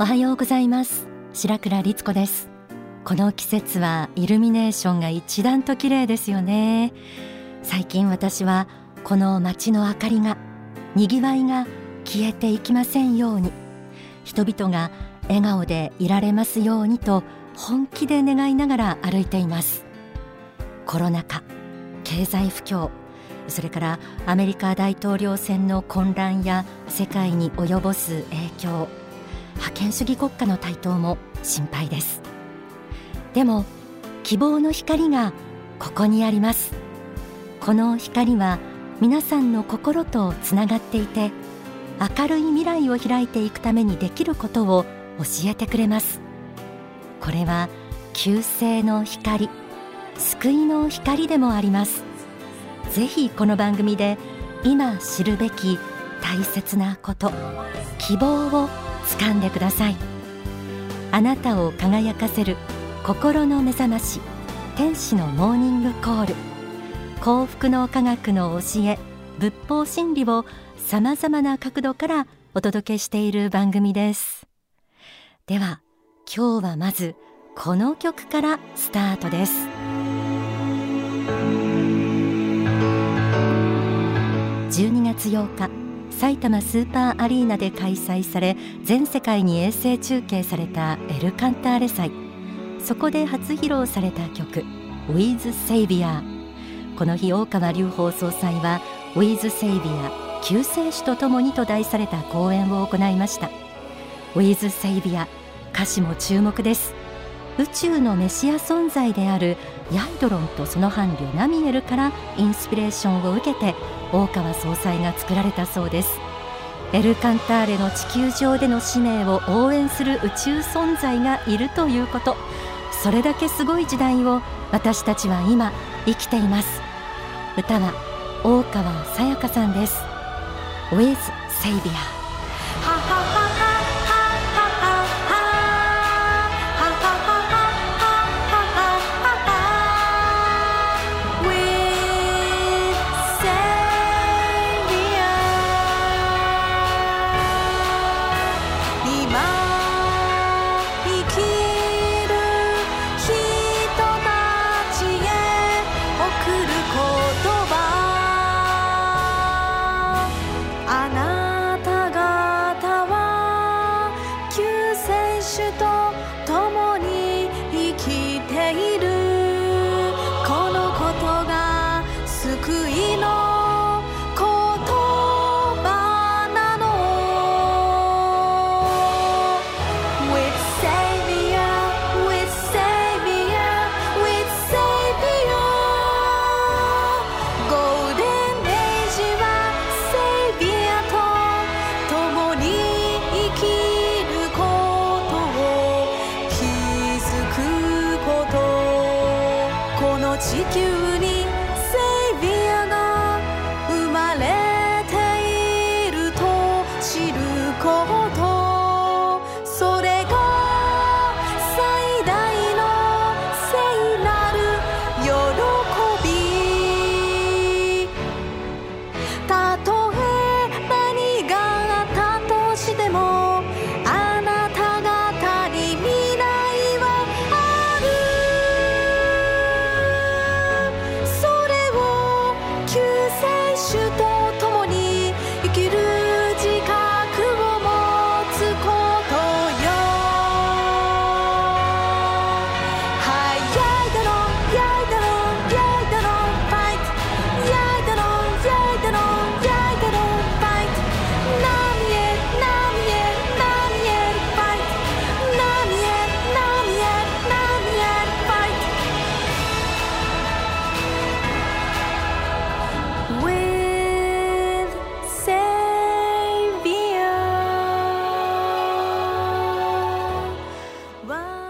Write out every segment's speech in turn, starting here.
おはようございます。白倉律子です。この季節はイルミネーションが一段と綺麗ですよね。最近私はこの街の明かりが賑わいが消えていきませんように人々が笑顔でいられますようにと本気で願いながら歩いています。コロナ禍経済不況それからアメリカ大統領選の混乱や世界に及ぼす影響覇権主義国家の台頭も心配です。でも希望の光がここにあります。この光は皆さんの心とつながっていて明るい未来を開いていくためにできることを教えてくれます。これは救世の光救いの光でもあります。ぜひこの番組で今知るべき大切なこと希望を掴んでください。あなたを輝かせる心の目覚まし天使のモーニングコール。幸福の科学の教え仏法真理をさまざまな角度からお届けしている番組です。では今日はまずこの曲からスタートです。12月8日埼玉スーパーアリーナで開催され全世界に衛星中継されたエルカンターレ祭。そこで初披露された曲「With Savior」この日大川隆法総裁は「With Savior 救世主とともに」と題された講演を行いました「With Savior」歌詞も注目です。宇宙のメシア存在であるヤイドロンとその伴侶ナミエルからインスピレーションを受けて大川総裁が作られたそうです。エルカンターレの地球上での使命を応援する宇宙存在がいるということ。それだけすごい時代を私たちは今生きています。歌は大川さやかさんです。With Savior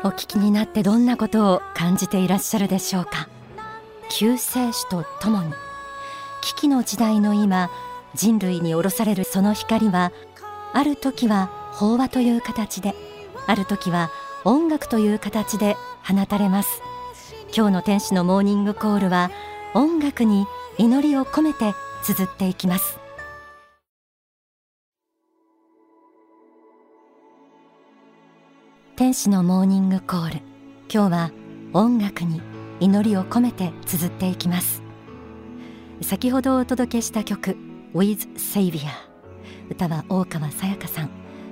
お聞きになってどんなことを感じていらっしゃるでしょうか？救世主とともに。危機の時代の今人類に下ろされるその光はある時は法話という形である時は音楽という形で放たれます。今日の天使のモーニングコールは音楽に祈りを込めて綴っていきます。天使のモーニングコール。今日は音楽に祈りを込めて綴っていきます。先ほどお届けした曲 With Savior 歌は大川さやかさん。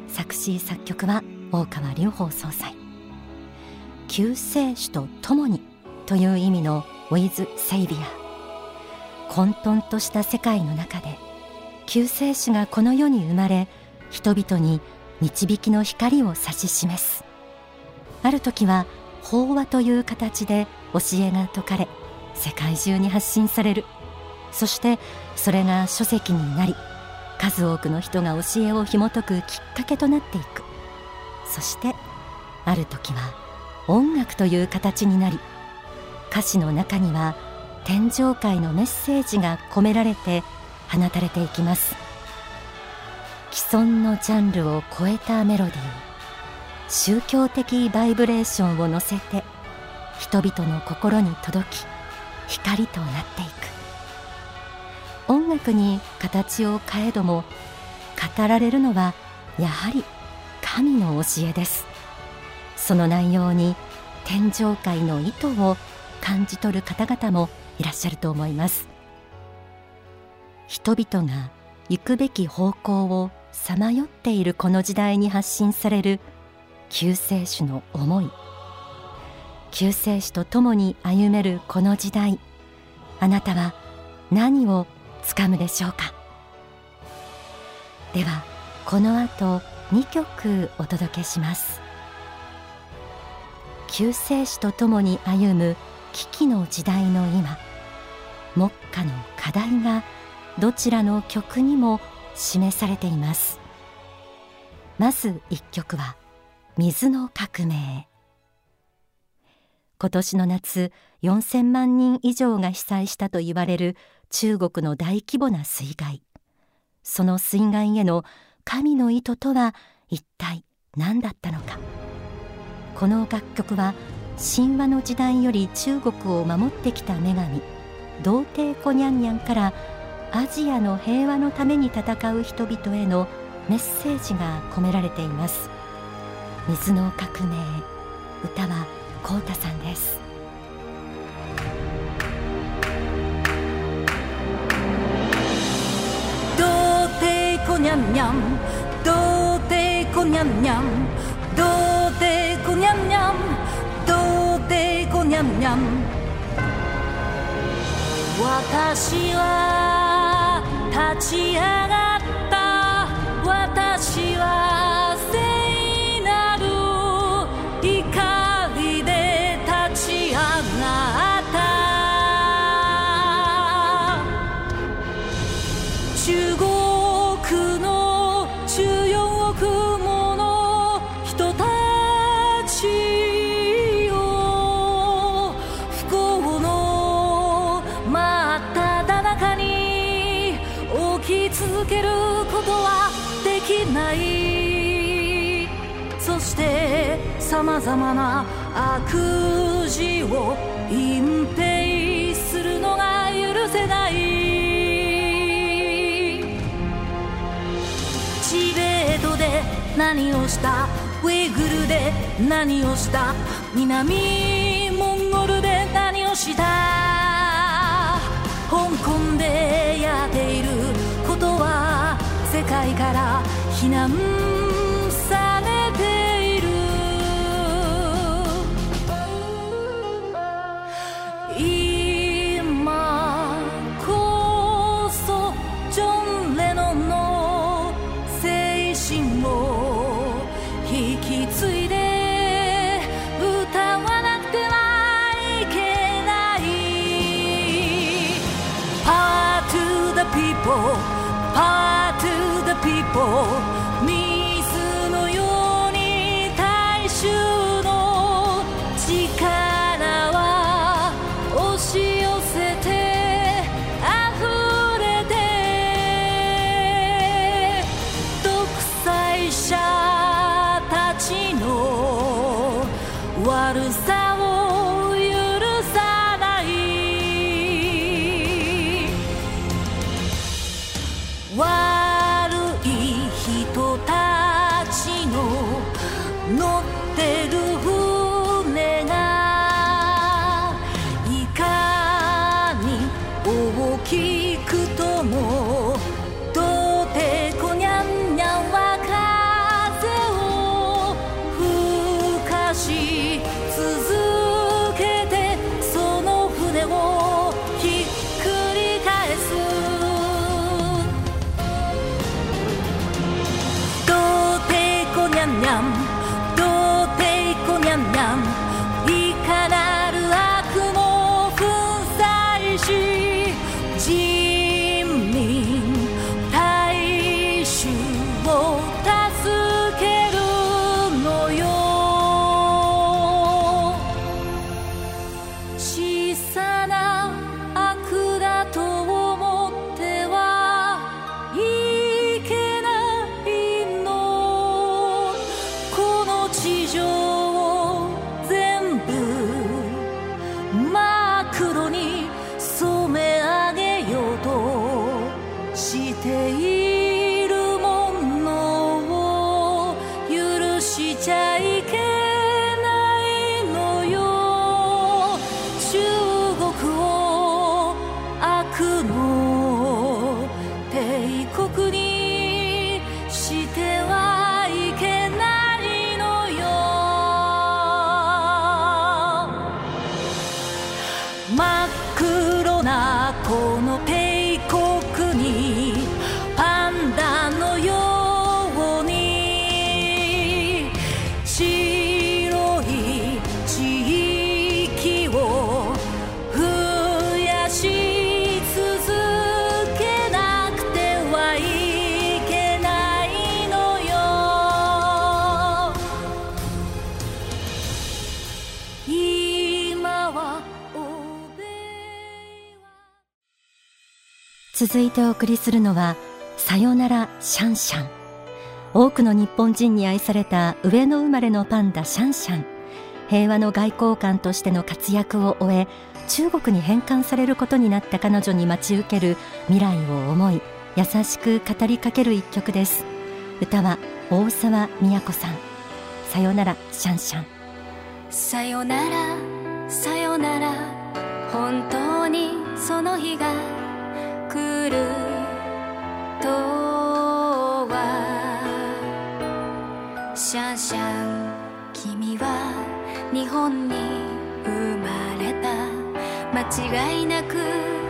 作詞作曲は大川隆法総裁。救世主と共にという意味の With Savior 混沌とした世界の中で救世主がこの世に生まれ人々に導きの光を指し示す。ある時は法話という形で教えが説かれ世界中に発信される。そしてそれが書籍になり数多くの人が教えを紐解くきっかけとなっていく。そしてある時は音楽という形になり歌詞の中には天上界のメッセージが込められて放たれていきます。既存のジャンルを超えたメロディー。宗教的バイブレーションを乗せて人々の心に届き光となっていく。音楽に形を変えども語られるのはやはり神の教えです。その内容に天上界の意図を感じ取る方々もいらっしゃると思います。人々が行くべき方向をさまよっているこの時代に発信される救世主の思い。救世主と共に歩めるこの時代あなたは何をつかむでしょうか？ではこの後2曲お届けします。救世主と共に歩む危機の時代の今目下の課題がどちらの曲にも示されています。まず1曲は水の革命。今年の夏4000万人以上が被災したと言われる中国の大規模な水害。その水害への神の意図とは一体何だったのか。この楽曲は神話の時代より中国を守ってきた女神童貞コニャンニャンからアジアの平和のために戦う人々へのメッセージが込められています。水の革命歌はコウタさんです。童貞コニャンニャン童貞コニャンニャン童貞コニャンニャン童貞コニャンニャン私は立ち上がっまざまな悪事を隠蔽するのが許せないチベートで何をしたウイグルで何をした南モンゴルで何をした香港でやっていることは世界から非難続いてお送りするのはさよならシャンシャン。多くの日本人に愛された上野生まれのパンダシャンシャン。平和の外交官としての活躍を終え中国に返還されることになった彼女に待ち受ける未来を思い優しく語りかける一曲です。歌は大沢美子さん。さよならシャンシャン。さよならさよなら。本当にその日が来るとは。シャンシャン君は日本に生まれた。間違いなく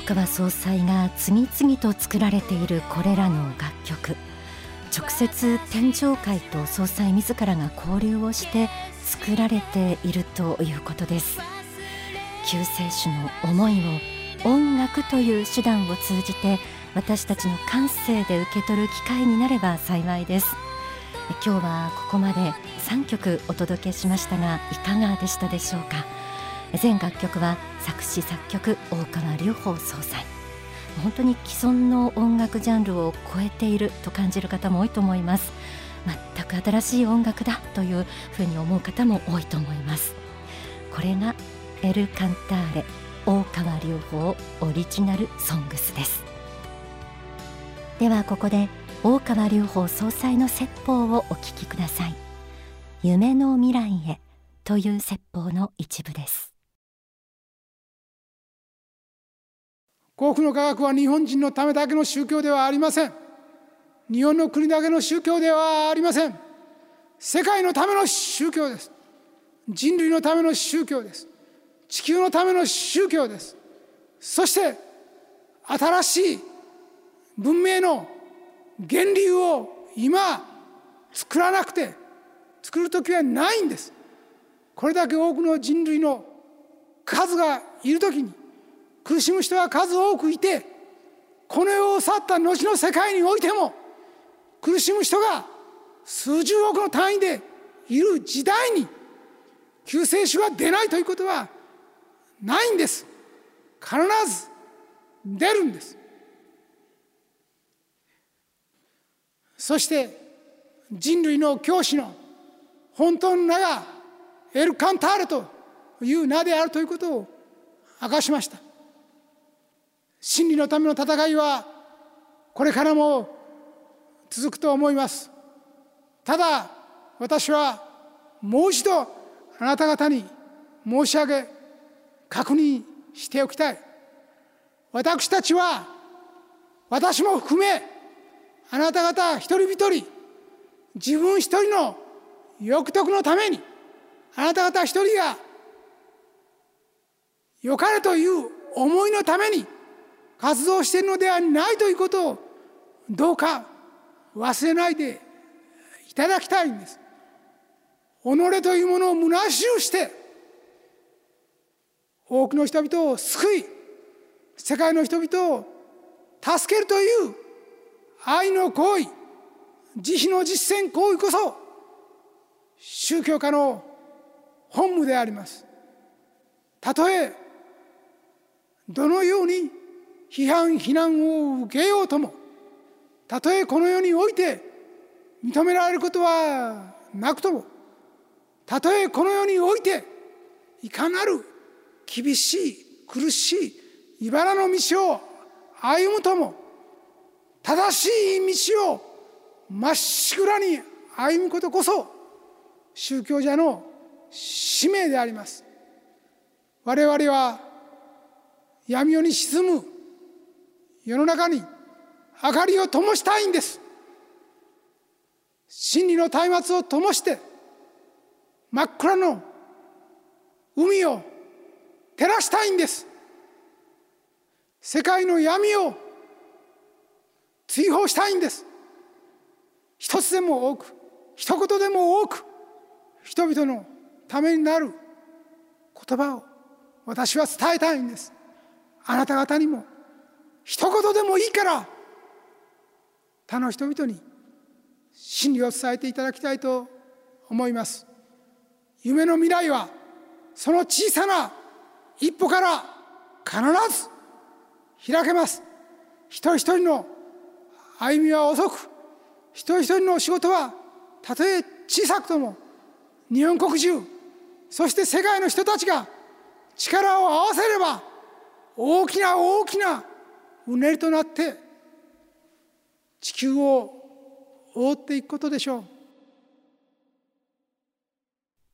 大川総裁が次々と作られているこれらの楽曲。直接天上界と総裁自らが交流をして作られているということです。救世主の思いを音楽という手段を通じて私たちの感性で受け取る機会になれば幸いです。今日はここまで3曲お届けしましたがいかがでしたでしょうか？全楽曲は作詞作曲大川隆法総裁。本当に既存の音楽ジャンルを超えていると感じる方も多いと思います。全く新しい音楽だというふうに思う方も多いと思います。これがエル・カンターレ大川隆法オリジナルソングスです。ではここで大川隆法総裁の説法をお聞きください。夢の未来へという説法の一部です。幸福の科学は日本人のためだけの宗教ではありません。日本の国だけの宗教ではありません。世界のための宗教です。人類のための宗教です。地球のための宗教です。そして新しい文明の源流を今作らなくて作る時はないんです。これだけ多くの人類の数がいる時に苦しむ人は数多くいてこの世を去った後の世界においても苦しむ人が数十億の単位でいる時代に救世主が出ないということはないんです。必ず出るんです。そして人類の教師の本当の名がエル・カンターレという名であるということを明かしました。真理のための戦いはこれからも続くと思います。ただ私はもう一度あなた方に申し上げ確認しておきたい。私たちは私も含めあなた方一人一人自分一人の欲得のためにあなた方一人が良かれという思いのために活動しているのではないということをどうか忘れないでいただきたいんです。己というものを虚しゅして多くの人々を救い世界の人々を助けるという愛の行為慈悲の実践行為こそ宗教家の本務でありますたとえどのように批判非難を受けようともたとえこの世において認められることはなくともたとえこの世においていかなる厳しい苦しい茨の道を歩むとも正しい道をまっしぐらに歩むことこそ宗教者の使命であります。我々は闇夜に沈む世の中に明かりを灯したいんです。真理の松明を灯して真っ暗の海を照らしたいんです。世界の闇を追放したいんです。一つでも多く一言でも多く人々のためになる言葉を私は伝えたいんです。あなた方にも一言でもいいから他の人々に真理を伝えていただきたいと思います。夢の未来はその小さな一歩から必ず開けます。一人一人の歩みは遅く一人一人の仕事はたとえ小さくとも日本国中そして世界の人たちが力を合わせれば大きな大きなうねりとなって地球を覆っていくことでしょう。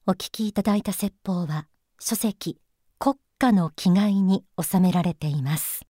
お聞きいただいた説法は書籍国家の気概に収められています。